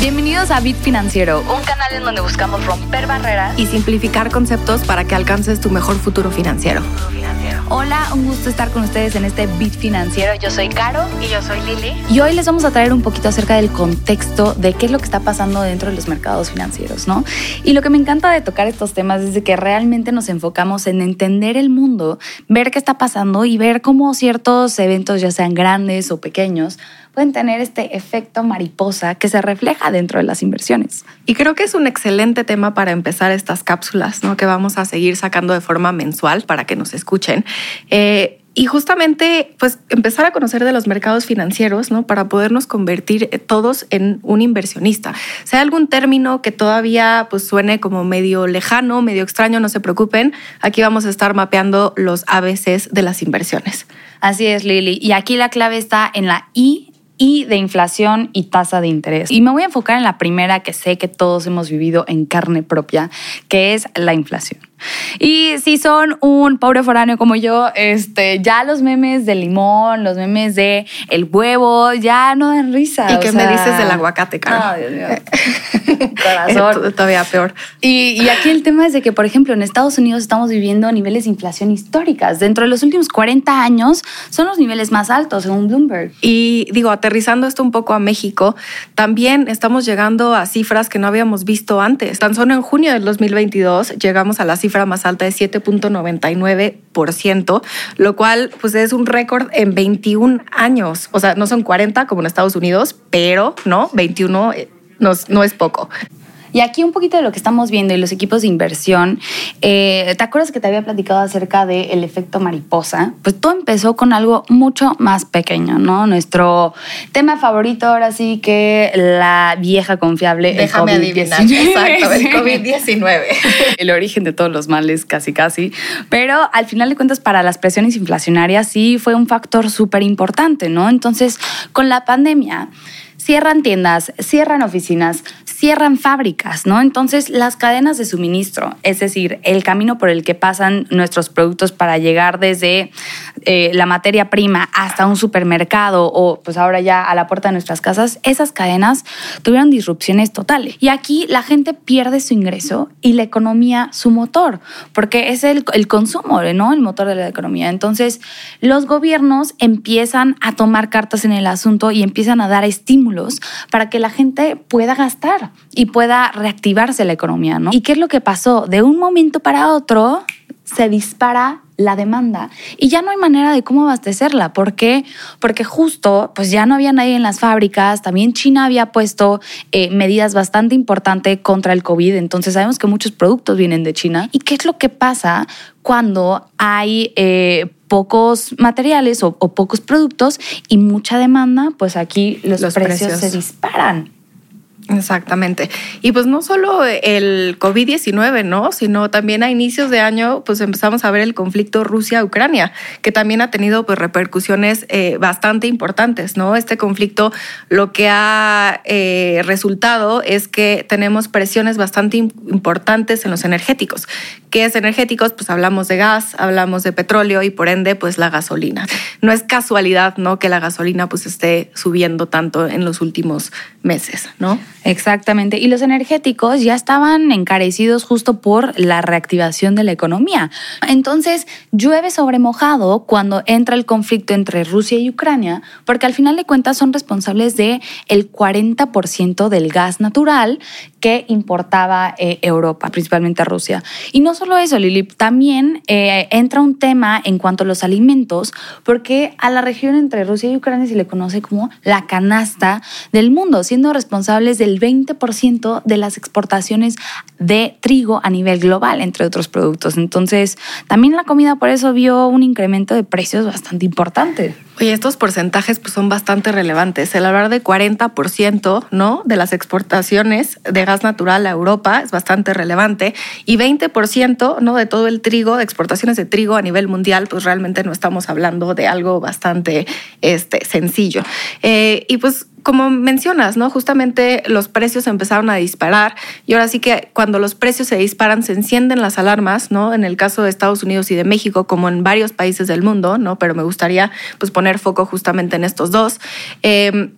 Bienvenidos a Bit Financiero, un canal en donde buscamos romper barreras y simplificar conceptos para que alcances tu mejor futuro financiero. Hola, un gusto estar con ustedes en este Bit Financiero. Yo soy Caro y yo soy Lili. Y hoy les vamos a traer un poquito acerca del contexto de qué es lo que está pasando dentro de los mercados financieros, ¿no? Y lo que me encanta de tocar estos temas es de que realmente nos enfocamos en entender el mundo, ver qué está pasando y ver cómo ciertos eventos, ya sean grandes o pequeños, pueden tener este efecto mariposa que se refleja dentro de las inversiones. Y creo que es un excelente tema para empezar estas cápsulas, ¿no? Que vamos a seguir sacando de forma mensual para que nos escuchen. Eh, y justamente, pues empezar a conocer de los mercados financieros, ¿no? Para podernos convertir eh, todos en un inversionista. Si hay algún término que todavía pues suene como medio lejano, medio extraño, no se preocupen. Aquí vamos a estar mapeando los ABCs de las inversiones. Así es, Lili. Y aquí la clave está en la I y de inflación y tasa de interés. Y me voy a enfocar en la primera que sé que todos hemos vivido en carne propia, que es la inflación. Y si son un pobre foráneo como yo, este, ya los memes del limón, los memes de el huevo, ya no dan risa. ¿Y qué me dices del aguacate, cara? Dios mío. Corazón. Todavía peor. Y, y, aquí el tema es de que, por ejemplo, en Estados Unidos estamos viviendo niveles de inflación históricas. Dentro de los últimos 40 años son los niveles más altos, según Bloomberg. Y digo, aterrizando esto un poco a México, también estamos llegando a cifras que no habíamos visto antes. Tan solo en junio del 2022 llegamos a la cifra más alta de 7.99%, lo cual pues es un récord en 21 años. O sea, no son 40 como en Estados Unidos, pero no, 21 eh, no, no es poco. Y aquí un poquito de lo que estamos viendo y los equipos de inversión. Eh, ¿Te acuerdas que te había platicado acerca del efecto mariposa? Pues todo empezó con algo mucho más pequeño, ¿no? Nuestro tema favorito ahora sí que la vieja confiable. Déjame el adivinar. Exacto, el COVID-19. el origen de todos los males, casi casi. Pero al final de cuentas, para las presiones inflacionarias sí fue un factor súper importante, ¿no? Entonces, con la pandemia cierran tiendas, cierran oficinas, cierran fábricas, ¿no? Entonces, las cadenas de suministro, es decir, el camino por el que pasan nuestros productos para llegar desde eh, la materia prima hasta un supermercado o pues ahora ya a la puerta de nuestras casas, esas cadenas tuvieron disrupciones totales. Y aquí la gente pierde su ingreso y la economía su motor, porque es el, el consumo, ¿no? El motor de la economía. Entonces, los gobiernos empiezan a tomar cartas en el asunto y empiezan a dar estímulos para que la gente pueda gastar y pueda reactivarse la economía, ¿no? ¿Y qué es lo que pasó? De un momento para otro se dispara la demanda y ya no hay manera de cómo abastecerla. ¿Por qué? Porque justo pues ya no había nadie en las fábricas, también China había puesto eh, medidas bastante importantes contra el COVID, entonces sabemos que muchos productos vienen de China. ¿Y qué es lo que pasa cuando hay... Eh, pocos materiales o, pocos productos y mucha demanda, pues aquí los, precios se disparan. Exactamente. Y pues no solo el COVID-19, ¿no? Sino también a inicios de año, pues empezamos a ver el conflicto Rusia-Ucrania, que también ha tenido pues repercusiones eh, bastante importantes, ¿no? Este conflicto lo que ha eh, resultado es que tenemos presiones bastante importantes en los energéticos. ¿Qué es energéticos? Pues hablamos de gas, hablamos de petróleo y por ende, pues la gasolina. No es casualidad, ¿no? Que la gasolina pues esté subiendo tanto en los últimos meses, ¿no? Exactamente. Y los energéticos ya estaban encarecidos justo por la reactivación de la economía. Entonces, llueve sobre mojado cuando entra el conflicto entre Rusia y Ucrania, porque al final de cuentas son responsables de el 40% del gas natural que importaba eh, Europa, principalmente Rusia. Y no solo eso, Lili, también eh, entra un tema en cuanto a los alimentos, porque a la región entre Rusia y Ucrania se le conoce como la canasta del mundo, siendo responsables del 20% de las exportaciones de trigo a nivel global, entre otros productos. Entonces, también la comida por eso vio un incremento de precios bastante importante. Oye, estos porcentajes pues, son bastante relevantes. El hablar de 40% ¿no? de las exportaciones de gas natural a Europa es bastante relevante y 20% ¿no? de todo el trigo, de exportaciones de trigo a nivel mundial, pues realmente no estamos hablando de algo bastante este, sencillo. Eh, y pues como mencionas, ¿no? Justamente los precios empezaron a disparar y ahora sí que cuando los precios se disparan se encienden las alarmas, ¿no? En el caso de Estados Unidos y de México, como en varios países del mundo, ¿no? Pero me gustaría pues poner foco justamente en estos dos. Eh,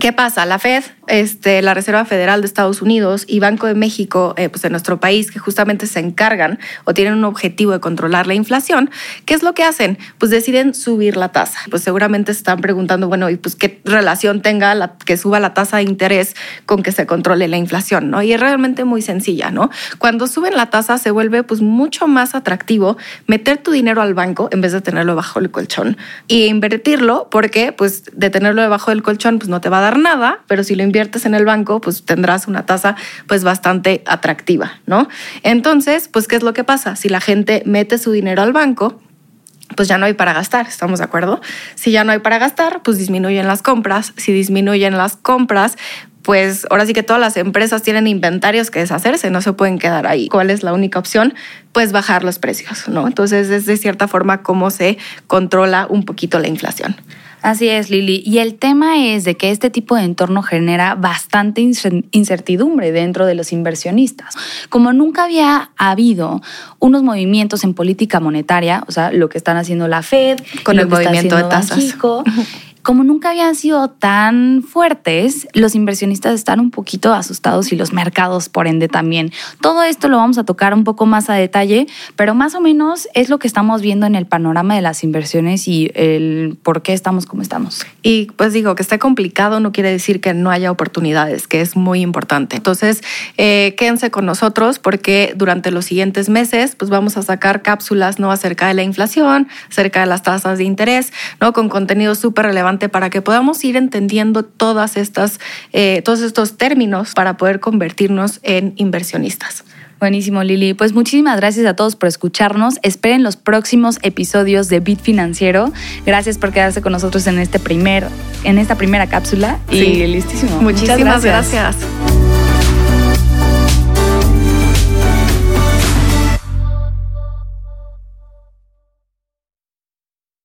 ¿Qué pasa? La Fed este, la Reserva Federal de Estados Unidos y Banco de México, eh, pues de nuestro país, que justamente se encargan o tienen un objetivo de controlar la inflación, ¿qué es lo que hacen? Pues deciden subir la tasa. Pues seguramente se están preguntando, bueno, ¿y pues qué relación tenga la, que suba la tasa de interés con que se controle la inflación? ¿no? Y es realmente muy sencilla, ¿no? Cuando suben la tasa se vuelve pues mucho más atractivo meter tu dinero al banco en vez de tenerlo bajo el colchón y invertirlo porque pues de tenerlo debajo del colchón pues no te va a dar nada, pero si lo inviertes en el banco pues tendrás una tasa pues bastante atractiva, ¿no? Entonces, pues ¿qué es lo que pasa? Si la gente mete su dinero al banco, pues ya no hay para gastar, ¿estamos de acuerdo? Si ya no hay para gastar, pues disminuyen las compras. Si disminuyen las compras, pues ahora sí que todas las empresas tienen inventarios que deshacerse, no se pueden quedar ahí. ¿Cuál es la única opción? Pues bajar los precios, ¿no? Entonces es de cierta forma cómo se controla un poquito la inflación. Así es, Lili. Y el tema es de que este tipo de entorno genera bastante incertidumbre dentro de los inversionistas. Como nunca había habido unos movimientos en política monetaria, o sea, lo que están haciendo la Fed, con el movimiento de tasas. como nunca habían sido tan fuertes, los inversionistas están un poquito asustados y los mercados, por ende, también. Todo esto lo vamos a tocar un poco más a detalle, pero más o menos es lo que estamos viendo en el panorama de las inversiones y el por qué estamos como estamos. Y pues digo, que esté complicado no quiere decir que no haya oportunidades, que es muy importante. Entonces, eh, quédense con nosotros porque durante los siguientes meses, pues vamos a sacar cápsulas ¿no? acerca de la inflación, acerca de las tasas de interés, ¿no? con contenido súper relevante para que podamos ir entendiendo todas estas, eh, todos estos términos para poder convertirnos en inversionistas. Buenísimo, Lili. Pues muchísimas gracias a todos por escucharnos. Esperen los próximos episodios de Bit Financiero. Gracias por quedarse con nosotros en este primer, en esta primera cápsula. Y listísimo. Muchísimas gracias.